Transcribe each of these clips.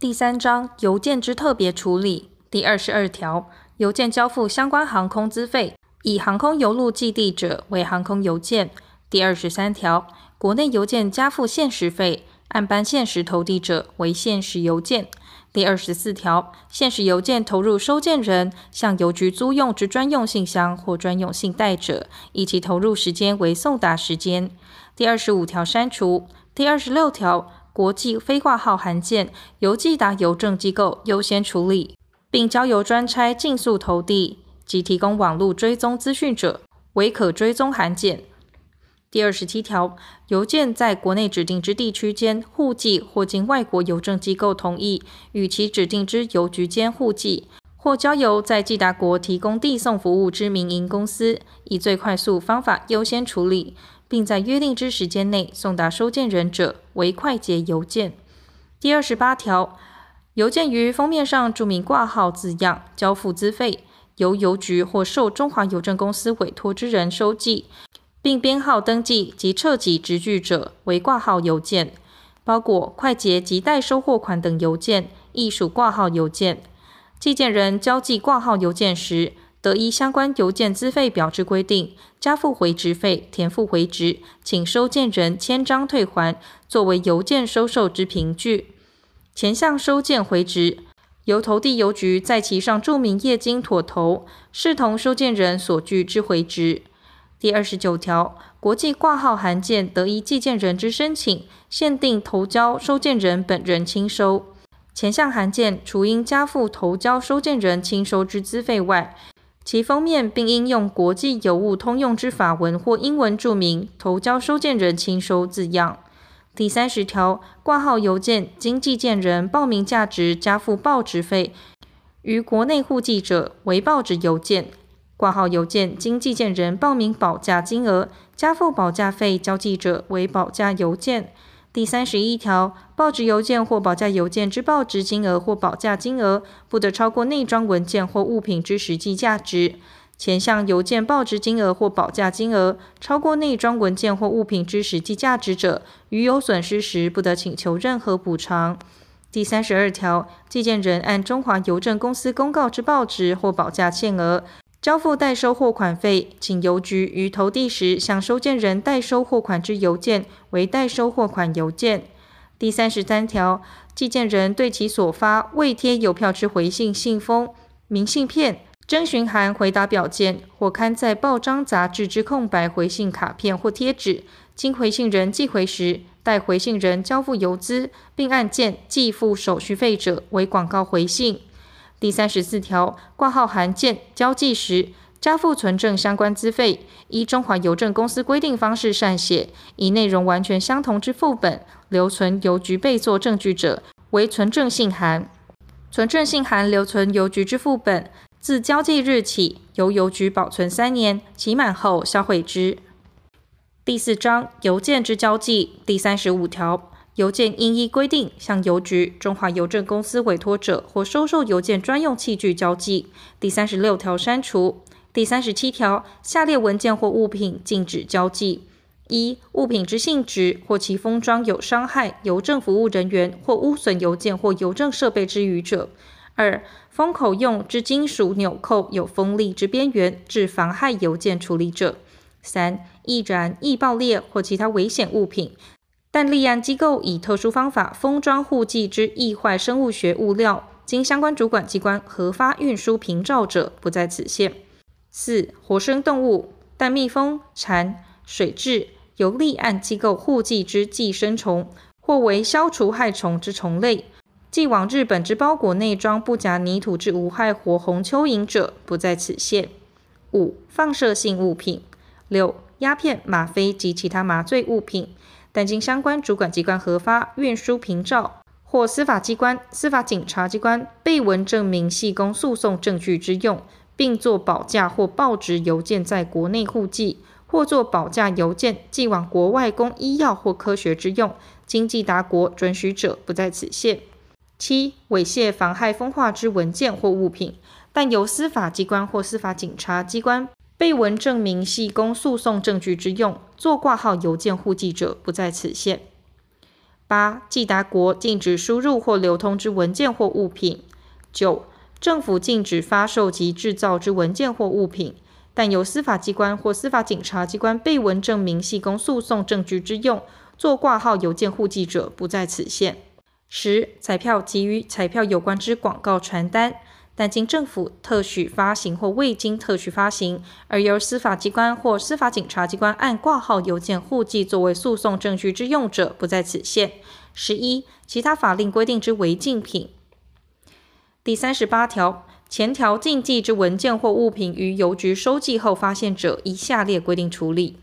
第三章邮件之特别处理第二十二条，邮件交付相关航空资费，以航空邮路寄递者为航空邮件。第二十三条，国内邮件加付限时费，按班限时投递者为限时邮件。第二十四条，限时邮件投入收件人向邮局租用之专用信箱或专用信袋者，以其投入时间为送达时间。第二十五条删除。第二十六条。国际非挂号函件邮寄达邮政机构优先处理，并交由专差尽速投递及提供网络追踪资讯者，为可追踪函件。第二十七条，邮件在国内指定之地区间互寄，或经外国邮政机构同意与其指定之邮局间互寄，或交由在寄达国提供递送服务之民营公司，以最快速方法优先处理。并在约定之时间内送达收件人者为快捷邮件。第二十八条，邮件于封面上注明挂号字样，交付资费，由邮局或受中华邮政公司委托之人收寄，并编号登记及册籍执据者为挂号邮件。包裹、快捷及代收货款等邮件亦属挂号邮件。寄件人交寄挂号邮件时，得依相关邮件资费表之规定，加付回执费，填附回执，请收件人签章退还，作为邮件收受之凭据。前项收件回执，由投递邮局在其上注明业经妥投，视同收件人所据之回执。第二十九条，国际挂号函件得依寄件人之申请，限定投交收件人本人亲收。前项函件除应加付投交收件人亲收之资费外，其封面并应用国际邮务通用之法文或英文注明“投交收件人亲收”字样。第三十条，挂号邮件经寄件人报名价值加付报纸费，于国内户籍者为报纸邮件；挂号邮件经寄件人报名保价金额加付保价费交寄者为保价邮件。第三十一条，报纸邮件或保价邮件之报纸金额或保价金额，不得超过内装文件或物品之实际价值。前项邮件报纸金额或保价金额超过内装文件或物品之实际价值者，于有损失时，不得请求任何补偿。第三十二条，寄件人按中华邮政公司公告之报纸或保价限额。交付代收货款费，请邮局于投递时向收件人代收货款之邮件为代收货款邮件。第三十三条，寄件人对其所发未贴邮票之回信信封、明信片、征询函回答表件或刊载报章杂志之空白回信卡片或贴纸，经回信人寄回时，代回信人交付邮资，并按件寄付手续费者为广告回信。第三十四条，挂号函件交寄时，加附存证相关资费，依中华邮政公司规定方式缮写，以内容完全相同之副本留存邮局备作证据者，为存证信函。存证信函留存邮局之副本，自交寄日起，由邮局保存三年，期满后销毁之。第四章邮件之交寄第三十五条。邮件应依规定向邮局、中华邮政公司委托者或收受邮件专用器具交寄。第三十六条删除。第三十七条，下列文件或物品禁止交寄：一、物品之性质或其封装有伤害邮政服务人员或污损邮件或邮政设备之余者；二、封口用之金属纽扣有锋利之边缘，致妨害邮件处理者；三、易燃、易爆裂或其他危险物品。但立案机构以特殊方法封装互寄之易坏生物学物料，经相关主管机关核发运输凭照者，不在此限。四、活生动物，但蜜蜂、蝉、水蛭由立案机构互寄之寄生虫，或为消除害虫之虫类，寄往日本之包裹内装不夹泥土之无害活红蚯蚓者，不在此限。五、放射性物品。六、鸦片、吗啡及其他麻醉物品。但经相关主管机关核发运输凭照，或司法机关、司法警察机关备文证明系供诉讼证据之用，并作保价或报纸邮件在国内互寄，或作保价邮件寄往国外供医药或科学之用，经济达国准许者，不在此限。七、猥亵、妨害风化之文件或物品，但由司法机关或司法警察机关。备文证明系供诉讼证据之用，做挂号邮件互寄者不在此限。八、寄达国禁止输入或流通之文件或物品；九、政府禁止发售及制造之文件或物品，但由司法机关或司法警察机关备文证明系供诉讼证据之用，做挂号邮件户籍者，不在此限。十、彩票及与彩票有关之广告传单，但经政府特许发行或未经特许发行，而由司法机关或司法警察机关按挂号邮件户籍作为诉讼证据之用者，不在此限。十一、其他法令规定之违禁品。第三十八条，前条禁忌之文件或物品于邮局收寄后发现者，以下列规定处理：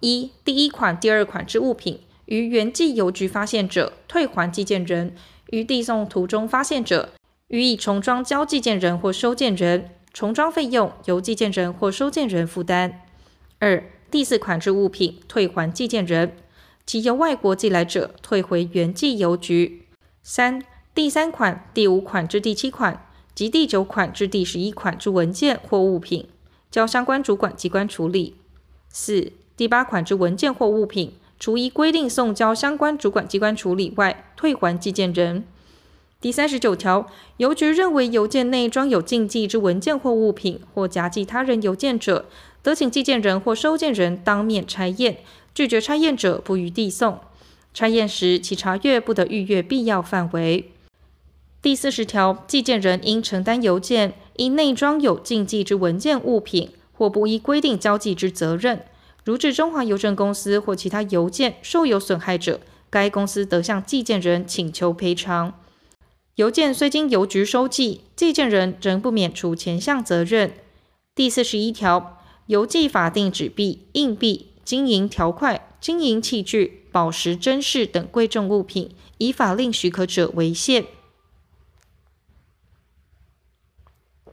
一、第一款、第二款之物品于原寄邮局发现者，退还寄件人；于递送途中发现者，予以重装交寄件人或收件人，重装费用由寄件人或收件人负担。二、第四款之物品退还寄件人，其由外国寄来者，退回原寄邮局。三、第三款、第五款至第七款及第九款至第十一款之文件或物品，交相关主管机关处理。四、第八款之文件或物品，除依规定送交相关主管机关处理外，退还寄件人。第三十九条，邮局认为邮件内装有禁忌之文件或物品，或夹寄他人邮件者，得请寄件人或收件人当面拆验，拒绝拆验者，不予递送。拆验时，其查阅不得逾越必要范围。第四十条，寄件人应承担邮件因内装有禁忌之文件物品或不依规定交寄之责任。如致中华邮政公司或其他邮件受有损害者，该公司得向寄件人请求赔偿。邮件虽经邮局收寄，寄件人仍不免除前项责任。第四十一条，邮寄法定纸币、硬币、金银条块、金银器具、宝石、珍饰等贵重物品，以法令许可者为限。